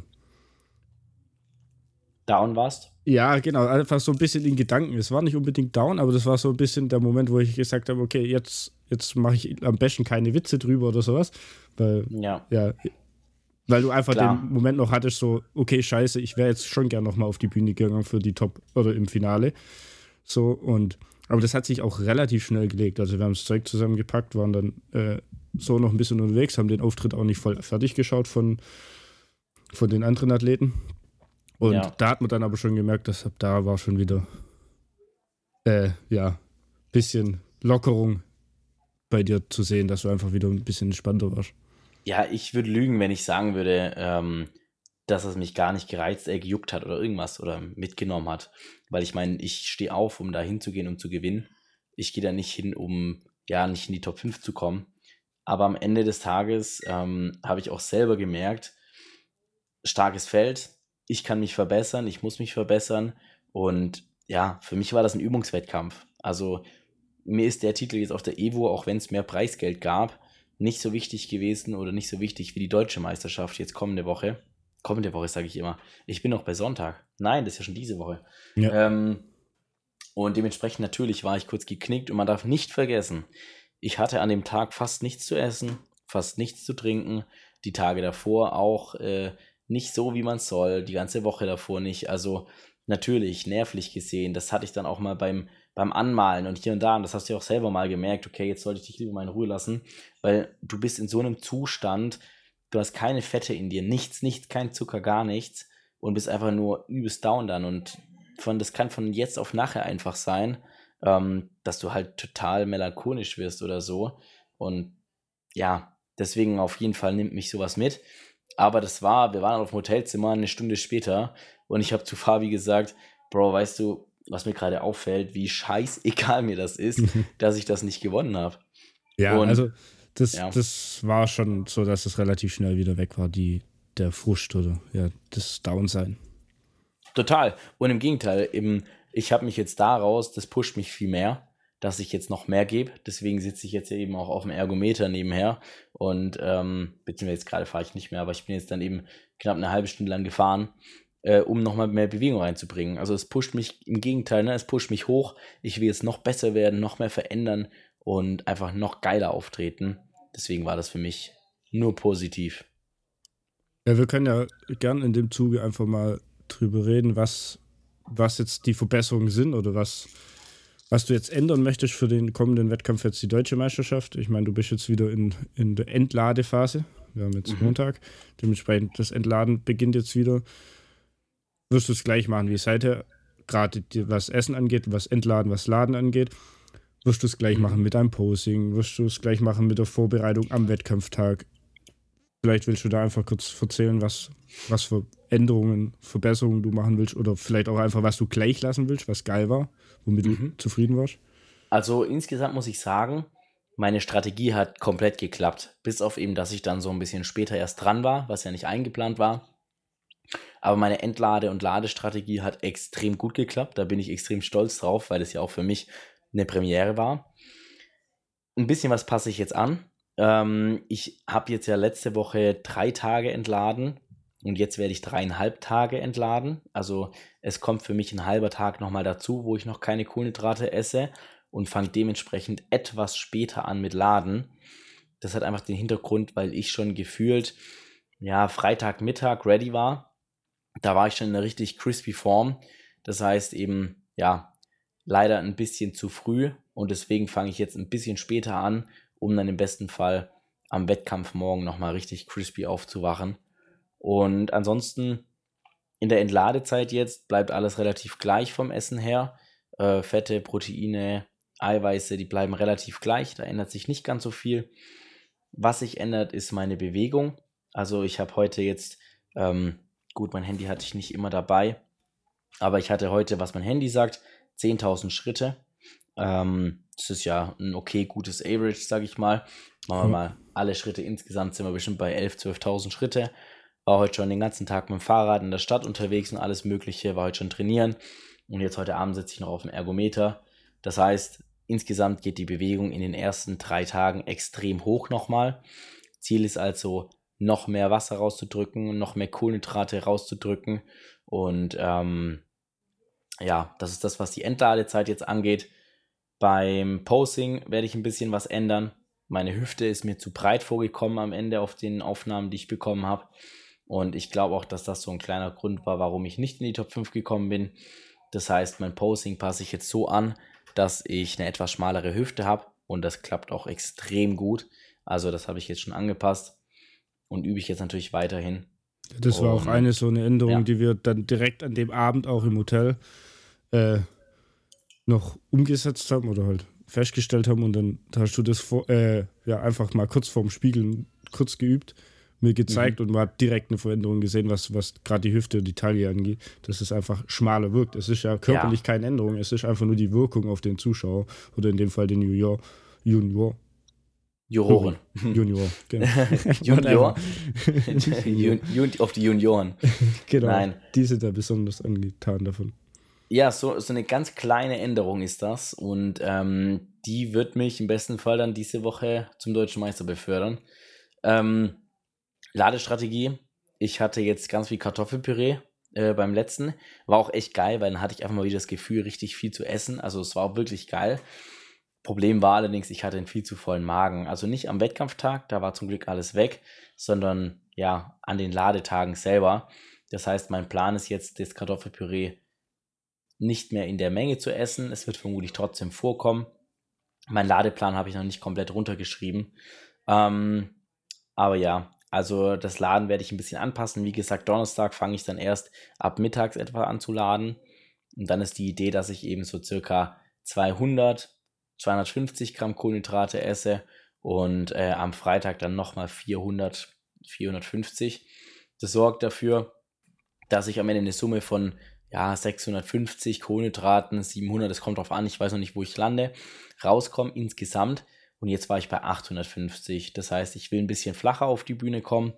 Down warst? Ja, genau, einfach so ein bisschen in Gedanken. Es war nicht unbedingt down, aber das war so ein bisschen der Moment, wo ich gesagt habe, okay, jetzt, jetzt mache ich am besten keine Witze drüber oder sowas. Weil, ja, ja weil du einfach Klar. den Moment noch hattest, so, okay, scheiße, ich wäre jetzt schon gern nochmal auf die Bühne gegangen für die Top oder im Finale. So, und, aber das hat sich auch relativ schnell gelegt. Also, wir haben das Zeug zusammengepackt, waren dann äh, so noch ein bisschen unterwegs, haben den Auftritt auch nicht voll fertig geschaut von, von den anderen Athleten. Und ja. da hat man dann aber schon gemerkt, dass da war schon wieder, äh, ja, bisschen Lockerung bei dir zu sehen, dass du einfach wieder ein bisschen entspannter warst. Ja, ich würde lügen, wenn ich sagen würde, ähm, dass es mich gar nicht gereizt, äh, gejuckt hat oder irgendwas oder mitgenommen hat. Weil ich meine, ich stehe auf, um da hinzugehen, um zu gewinnen. Ich gehe da nicht hin, um ja nicht in die Top 5 zu kommen. Aber am Ende des Tages ähm, habe ich auch selber gemerkt, starkes Feld, ich kann mich verbessern, ich muss mich verbessern. Und ja, für mich war das ein Übungswettkampf. Also mir ist der Titel jetzt auf der Evo, auch wenn es mehr Preisgeld gab, nicht so wichtig gewesen oder nicht so wichtig wie die deutsche Meisterschaft jetzt kommende Woche. kommende Woche, sage ich immer. Ich bin noch bei Sonntag. Nein, das ist ja schon diese Woche. Ja. Ähm, und dementsprechend natürlich war ich kurz geknickt und man darf nicht vergessen, ich hatte an dem Tag fast nichts zu essen, fast nichts zu trinken. Die Tage davor auch äh, nicht so, wie man soll. Die ganze Woche davor nicht. Also natürlich, nervlich gesehen. Das hatte ich dann auch mal beim, beim Anmalen und hier und da. Und das hast du ja auch selber mal gemerkt. Okay, jetzt sollte ich dich lieber mal in Ruhe lassen. Weil du bist in so einem Zustand, du hast keine Fette in dir. Nichts, nichts, kein Zucker, gar nichts. Und bist einfach nur übelst down dann. Und von, das kann von jetzt auf nachher einfach sein, ähm, dass du halt total melancholisch wirst oder so. Und ja, deswegen auf jeden Fall nimmt mich sowas mit. Aber das war, wir waren auf dem Hotelzimmer eine Stunde später und ich habe zu Fabi gesagt, Bro, weißt du, was mir gerade auffällt, wie scheißegal mir das ist, dass ich das nicht gewonnen habe. Ja, und, also das, ja. das war schon so, dass es relativ schnell wieder weg war, die, der Frust oder ja, das Downsein. Total. Und im Gegenteil, eben, ich habe mich jetzt daraus, das pusht mich viel mehr dass ich jetzt noch mehr gebe. Deswegen sitze ich jetzt eben auch auf dem Ergometer nebenher. Und ähm, beziehungsweise jetzt gerade fahre ich nicht mehr, aber ich bin jetzt dann eben knapp eine halbe Stunde lang gefahren, äh, um nochmal mehr Bewegung reinzubringen. Also es pusht mich im Gegenteil, ne? es pusht mich hoch. Ich will jetzt noch besser werden, noch mehr verändern und einfach noch geiler auftreten. Deswegen war das für mich nur positiv. Ja, wir können ja gern in dem Zuge einfach mal drüber reden, was, was jetzt die Verbesserungen sind oder was was du jetzt ändern möchtest für den kommenden Wettkampf, jetzt die deutsche Meisterschaft. Ich meine, du bist jetzt wieder in, in der Entladephase. Wir haben jetzt mhm. Montag. Dementsprechend, das Entladen beginnt jetzt wieder. Wirst du es gleich machen wie seither, gerade was Essen angeht, was Entladen, was Laden angeht. Wirst du es gleich mhm. machen mit deinem Posing, wirst du es gleich machen mit der Vorbereitung am Wettkampftag. Vielleicht willst du da einfach kurz erzählen, was, was für Änderungen, Verbesserungen du machen willst oder vielleicht auch einfach, was du gleich lassen willst, was geil war, womit mhm. du zufrieden warst? Also insgesamt muss ich sagen, meine Strategie hat komplett geklappt. Bis auf eben, dass ich dann so ein bisschen später erst dran war, was ja nicht eingeplant war. Aber meine Entlade- und Ladestrategie hat extrem gut geklappt. Da bin ich extrem stolz drauf, weil es ja auch für mich eine Premiere war. Ein bisschen was passe ich jetzt an. Ähm, ich habe jetzt ja letzte Woche drei Tage entladen und jetzt werde ich dreieinhalb Tage entladen. Also es kommt für mich ein halber Tag nochmal dazu, wo ich noch keine Kohlenhydrate esse und fange dementsprechend etwas später an mit Laden. Das hat einfach den Hintergrund, weil ich schon gefühlt, ja, Freitagmittag ready war. Da war ich schon in einer richtig crispy Form. Das heißt eben, ja, leider ein bisschen zu früh und deswegen fange ich jetzt ein bisschen später an, um dann im besten Fall am Wettkampf morgen nochmal richtig crispy aufzuwachen. Und ansonsten in der Entladezeit jetzt bleibt alles relativ gleich vom Essen her. Äh, Fette, Proteine, Eiweiße, die bleiben relativ gleich. Da ändert sich nicht ganz so viel. Was sich ändert, ist meine Bewegung. Also ich habe heute jetzt, ähm, gut, mein Handy hatte ich nicht immer dabei, aber ich hatte heute, was mein Handy sagt, 10.000 Schritte. Ähm, das ist ja ein okay gutes Average, sage ich mal. Machen wir mhm. mal alle Schritte insgesamt, sind wir bestimmt bei 11.000, 12.000 Schritte. War heute schon den ganzen Tag mit dem Fahrrad in der Stadt unterwegs und alles Mögliche, war heute schon trainieren. Und jetzt heute Abend sitze ich noch auf dem Ergometer. Das heißt, insgesamt geht die Bewegung in den ersten drei Tagen extrem hoch nochmal. Ziel ist also, noch mehr Wasser rauszudrücken, noch mehr Kohlenhydrate rauszudrücken. Und ähm, ja, das ist das, was die Entladezeit jetzt angeht. Beim Posing werde ich ein bisschen was ändern. Meine Hüfte ist mir zu breit vorgekommen am Ende auf den Aufnahmen, die ich bekommen habe. Und ich glaube auch, dass das so ein kleiner Grund war, warum ich nicht in die Top 5 gekommen bin. Das heißt, mein Posing passe ich jetzt so an, dass ich eine etwas schmalere Hüfte habe und das klappt auch extrem gut. Also das habe ich jetzt schon angepasst und übe ich jetzt natürlich weiterhin. Das war auch eine so eine Änderung, ja. die wir dann direkt an dem Abend auch im Hotel äh, noch umgesetzt haben oder halt festgestellt haben und dann hast du das vor, äh, ja einfach mal kurz vorm Spiegel kurz geübt mir gezeigt mhm. und man hat direkt eine Veränderung gesehen, was, was gerade die Hüfte und die Taille angeht, dass es einfach schmaler wirkt. Es ist ja körperlich ja. keine Änderung, es ist einfach nur die Wirkung auf den Zuschauer oder in dem Fall den Junior. Junior. Juroren. Junior, genau. Junior. auf die Junioren. Genau. Nein. Die sind da besonders angetan davon. Ja, so, so eine ganz kleine Änderung ist das und ähm, die wird mich im besten Fall dann diese Woche zum deutschen Meister befördern. Ähm, Ladestrategie Ich hatte jetzt ganz viel Kartoffelpüree äh, beim letzten. War auch echt geil, weil dann hatte ich einfach mal wieder das Gefühl, richtig viel zu essen. Also es war auch wirklich geil. Problem war allerdings, ich hatte einen viel zu vollen Magen. Also nicht am Wettkampftag, da war zum Glück alles weg, sondern ja, an den Ladetagen selber. Das heißt, mein Plan ist jetzt, das Kartoffelpüree nicht mehr in der Menge zu essen. Es wird vermutlich trotzdem vorkommen. Mein Ladeplan habe ich noch nicht komplett runtergeschrieben. Ähm, aber ja, also das Laden werde ich ein bisschen anpassen. Wie gesagt, Donnerstag fange ich dann erst ab mittags etwa an zu laden. Und dann ist die Idee, dass ich eben so circa 200, 250 Gramm Kohlenhydrate esse und äh, am Freitag dann nochmal 400, 450. Das sorgt dafür, dass ich am Ende eine Summe von ja, 650 Kohlenhydraten, 700, das kommt drauf an, ich weiß noch nicht, wo ich lande, rauskomme insgesamt. Und jetzt war ich bei 850. Das heißt, ich will ein bisschen flacher auf die Bühne kommen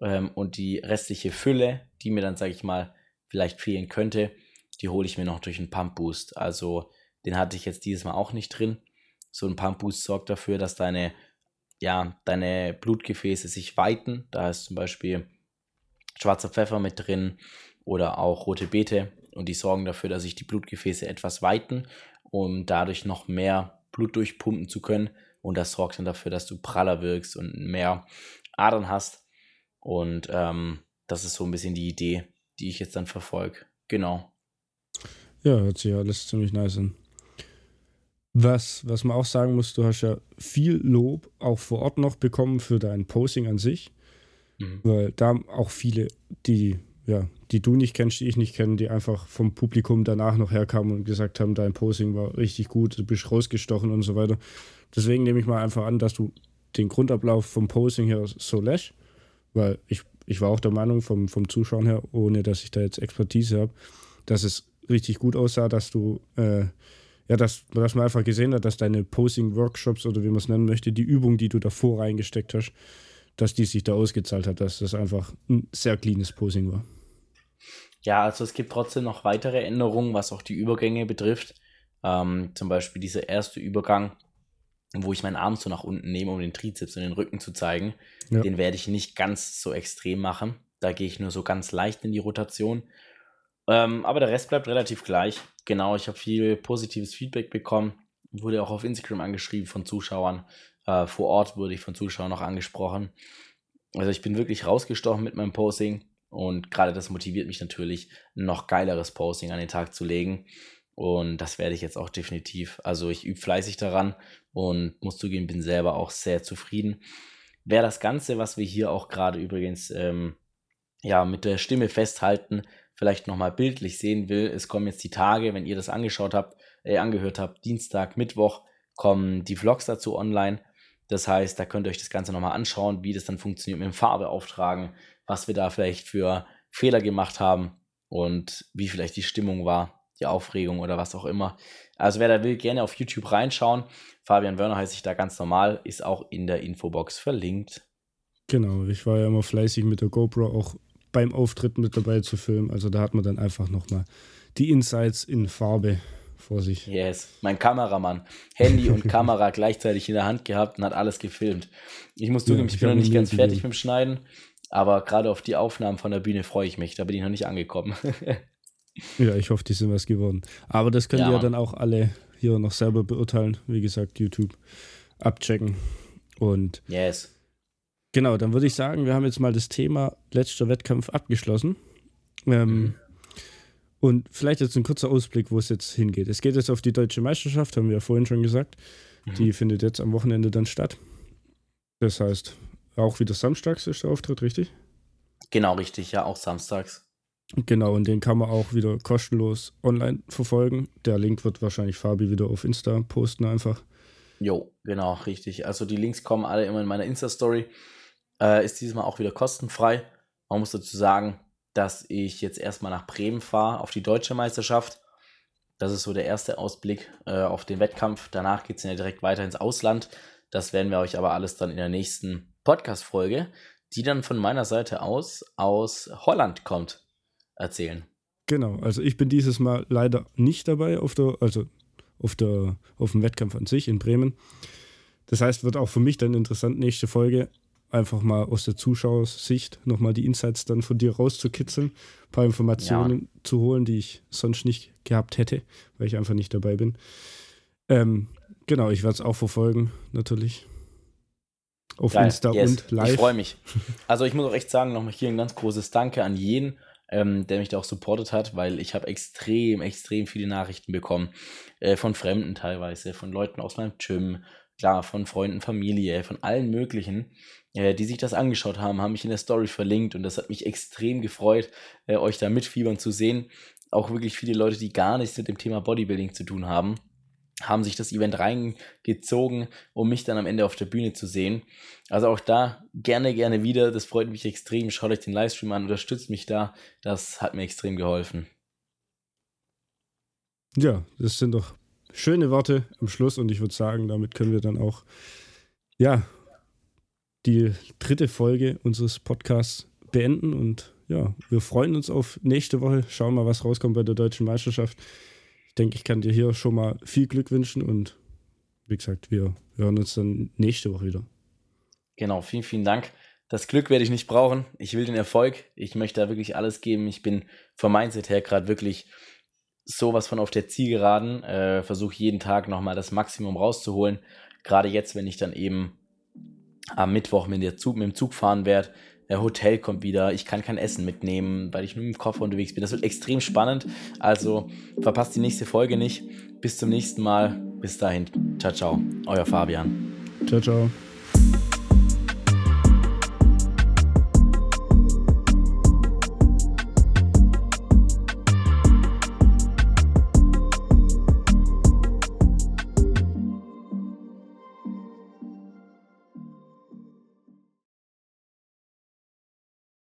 ähm, und die restliche Fülle, die mir dann, sage ich mal, vielleicht fehlen könnte, die hole ich mir noch durch einen Pump Boost. Also den hatte ich jetzt dieses Mal auch nicht drin. So ein Pump Boost sorgt dafür, dass deine, ja, deine Blutgefäße sich weiten. Da ist zum Beispiel schwarzer Pfeffer mit drin oder auch rote Beete und die sorgen dafür, dass sich die Blutgefäße etwas weiten, um dadurch noch mehr Blut durchpumpen zu können und das sorgt dann dafür, dass du praller wirkst und mehr Adern hast und ähm, das ist so ein bisschen die Idee, die ich jetzt dann verfolge. Genau. Ja, hört sich ja alles ziemlich nice an. Was, was man auch sagen muss, du hast ja viel Lob auch vor Ort noch bekommen für dein Posing an sich. Mhm. Weil da auch viele, die, ja, die du nicht kennst, die ich nicht kenne, die einfach vom Publikum danach noch herkamen und gesagt haben, dein Posing war richtig gut, du bist rausgestochen und so weiter. Deswegen nehme ich mal einfach an, dass du den Grundablauf vom Posing her so lässt, weil ich, ich war auch der Meinung vom, vom Zuschauen her, ohne dass ich da jetzt Expertise habe, dass es richtig gut aussah, dass du, äh, ja, dass, dass man einfach gesehen hat, dass deine Posing-Workshops oder wie man es nennen möchte, die Übung, die du davor reingesteckt hast, dass die sich da ausgezahlt hat, dass das einfach ein sehr cleanes Posing war. Ja, also es gibt trotzdem noch weitere Änderungen, was auch die Übergänge betrifft. Ähm, zum Beispiel dieser erste Übergang, wo ich meinen Arm so nach unten nehme, um den Trizeps und den Rücken zu zeigen. Ja. Den werde ich nicht ganz so extrem machen. Da gehe ich nur so ganz leicht in die Rotation. Ähm, aber der Rest bleibt relativ gleich. Genau, ich habe viel positives Feedback bekommen. Wurde auch auf Instagram angeschrieben von Zuschauern. Äh, vor Ort wurde ich von Zuschauern noch angesprochen. Also ich bin wirklich rausgestochen mit meinem Posting und gerade das motiviert mich natürlich, noch geileres Posting an den Tag zu legen. Und das werde ich jetzt auch definitiv. Also ich übe fleißig daran und muss zugeben, bin selber auch sehr zufrieden. Wer das Ganze, was wir hier auch gerade übrigens ähm, ja, mit der Stimme festhalten, vielleicht nochmal bildlich sehen will, es kommen jetzt die Tage, wenn ihr das angeschaut habt, äh, angehört habt, Dienstag, Mittwoch, kommen die Vlogs dazu online. Das heißt, da könnt ihr euch das Ganze nochmal anschauen, wie das dann funktioniert mit dem Farbe auftragen, was wir da vielleicht für Fehler gemacht haben und wie vielleicht die Stimmung war, die Aufregung oder was auch immer. Also wer da will, gerne auf YouTube reinschauen. Fabian Wörner heißt sich da ganz normal, ist auch in der Infobox verlinkt. Genau, ich war ja immer fleißig mit der GoPro auch beim Auftritt mit dabei zu filmen. Also da hat man dann einfach nochmal die Insights in Farbe vor sich. Yes, mein Kameramann. Handy und Kamera gleichzeitig in der Hand gehabt und hat alles gefilmt. Ich muss zugeben, ja, ich bin noch nicht ganz fertig mit dem Schneiden, aber gerade auf die Aufnahmen von der Bühne freue ich mich. Da bin ich noch nicht angekommen. ja, ich hoffe, die sind was geworden. Aber das könnt ja, ihr dann auch alle hier noch selber beurteilen. Wie gesagt, YouTube abchecken. Und yes. Genau, dann würde ich sagen, wir haben jetzt mal das Thema letzter Wettkampf abgeschlossen. Ähm, mhm. Und vielleicht jetzt ein kurzer Ausblick, wo es jetzt hingeht. Es geht jetzt auf die deutsche Meisterschaft, haben wir ja vorhin schon gesagt. Mhm. Die findet jetzt am Wochenende dann statt. Das heißt, auch wieder samstags ist der Auftritt, richtig? Genau, richtig, ja, auch samstags. Genau, und den kann man auch wieder kostenlos online verfolgen. Der Link wird wahrscheinlich Fabi wieder auf Insta posten einfach. Jo, genau, richtig. Also die Links kommen alle immer in meiner Insta-Story. Äh, ist dieses Mal auch wieder kostenfrei. Man muss dazu sagen, dass ich jetzt erstmal nach Bremen fahre auf die deutsche Meisterschaft. Das ist so der erste Ausblick äh, auf den Wettkampf. Danach geht es ja direkt weiter ins Ausland. Das werden wir euch aber alles dann in der nächsten Podcast-Folge, die dann von meiner Seite aus aus Holland kommt, erzählen. Genau, also ich bin dieses Mal leider nicht dabei auf der, also auf der, auf dem Wettkampf an sich in Bremen. Das heißt, wird auch für mich dann interessant, nächste Folge einfach mal aus der Zuschauersicht nochmal die Insights dann von dir rauszukitzeln, ein paar Informationen ja. zu holen, die ich sonst nicht gehabt hätte, weil ich einfach nicht dabei bin. Ähm, genau, ich werde es auch verfolgen, natürlich. Auf Geil. Insta yes. und live. Ich freue mich. Also ich muss auch echt sagen, nochmal hier ein ganz großes Danke an jeden, ähm, der mich da auch supportet hat, weil ich habe extrem, extrem viele Nachrichten bekommen. Äh, von Fremden teilweise, von Leuten aus meinem Gym, klar, von Freunden, Familie, von allen möglichen, äh, die sich das angeschaut haben, haben mich in der Story verlinkt und das hat mich extrem gefreut, äh, euch da mitfiebern zu sehen. Auch wirklich viele Leute, die gar nichts mit dem Thema Bodybuilding zu tun haben haben sich das Event reingezogen, um mich dann am Ende auf der Bühne zu sehen. Also auch da gerne, gerne wieder. Das freut mich extrem. Schaut euch den Livestream an, unterstützt mich da. Das hat mir extrem geholfen. Ja, das sind doch schöne Worte am Schluss und ich würde sagen, damit können wir dann auch, ja, die dritte Folge unseres Podcasts beenden und ja, wir freuen uns auf nächste Woche. Schauen mal, was rauskommt bei der deutschen Meisterschaft denke, ich kann dir hier schon mal viel Glück wünschen und wie gesagt, wir hören uns dann nächste Woche wieder. Genau, vielen, vielen Dank. Das Glück werde ich nicht brauchen. Ich will den Erfolg. Ich möchte da wirklich alles geben. Ich bin vom Mindset her gerade wirklich sowas von auf der Zielgeraden. Äh, Versuche jeden Tag nochmal das Maximum rauszuholen. Gerade jetzt, wenn ich dann eben am Mittwoch mit, Zug, mit dem Zug fahren werde, der Hotel kommt wieder, ich kann kein Essen mitnehmen, weil ich nur dem Koffer unterwegs bin. Das wird extrem spannend. Also verpasst die nächste Folge nicht. Bis zum nächsten Mal. Bis dahin. Ciao, ciao. Euer Fabian. Ciao, ciao.